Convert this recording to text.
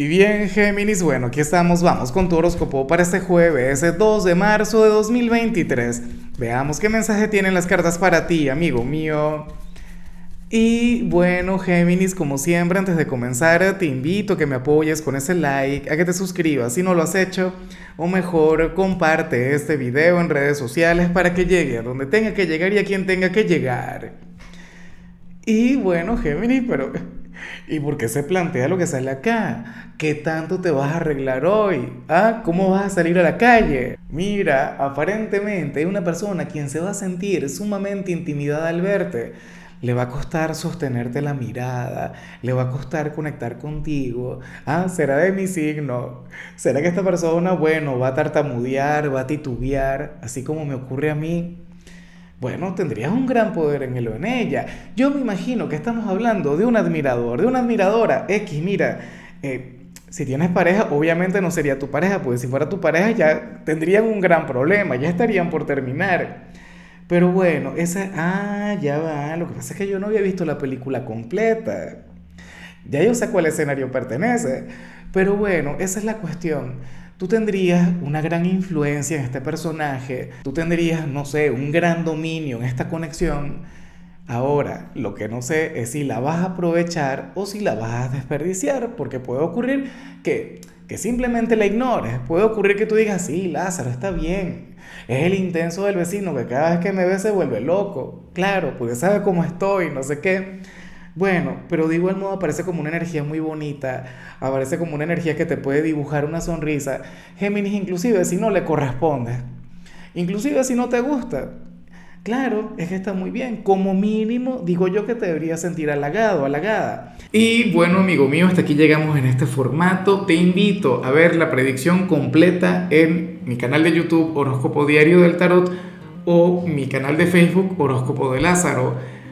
Y bien, Géminis, bueno, aquí estamos, vamos con tu horóscopo para este jueves, 2 de marzo de 2023. Veamos qué mensaje tienen las cartas para ti, amigo mío. Y bueno, Géminis, como siempre, antes de comenzar, te invito a que me apoyes con ese like, a que te suscribas si no lo has hecho, o mejor, comparte este video en redes sociales para que llegue a donde tenga que llegar y a quien tenga que llegar. Y bueno, Géminis, pero ¿Y por qué se plantea lo que sale acá? ¿Qué tanto te vas a arreglar hoy? ¿Ah? ¿Cómo vas a salir a la calle? Mira, aparentemente hay una persona quien se va a sentir sumamente intimidada al verte. Le va a costar sostenerte la mirada, le va a costar conectar contigo. Ah, será de mi signo. ¿Será que esta persona, bueno, va a tartamudear, va a titubear, así como me ocurre a mí? Bueno, tendrías un gran poder en él o en ella. Yo me imagino que estamos hablando de un admirador, de una admiradora X, mira, eh, si tienes pareja, obviamente no sería tu pareja, porque si fuera tu pareja ya tendrían un gran problema, ya estarían por terminar. Pero bueno, esa, ah, ya va, lo que pasa es que yo no había visto la película completa. Ya yo sé a cuál escenario pertenece. Pero bueno, esa es la cuestión tú tendrías una gran influencia en este personaje, tú tendrías, no sé, un gran dominio en esta conexión. Ahora, lo que no sé es si la vas a aprovechar o si la vas a desperdiciar, porque puede ocurrir que, que simplemente la ignores, puede ocurrir que tú digas, sí, Lázaro, está bien, es el intenso del vecino que cada vez que me ve se vuelve loco, claro, porque sabe cómo estoy, no sé qué. Bueno, pero de igual modo aparece como una energía muy bonita, aparece como una energía que te puede dibujar una sonrisa. Géminis inclusive si no le corresponde, inclusive si no te gusta. Claro, es que está muy bien. Como mínimo, digo yo que te deberías sentir halagado, halagada. Y bueno, amigo mío, hasta aquí llegamos en este formato. Te invito a ver la predicción completa en mi canal de YouTube Horóscopo Diario del Tarot o mi canal de Facebook Horóscopo de Lázaro.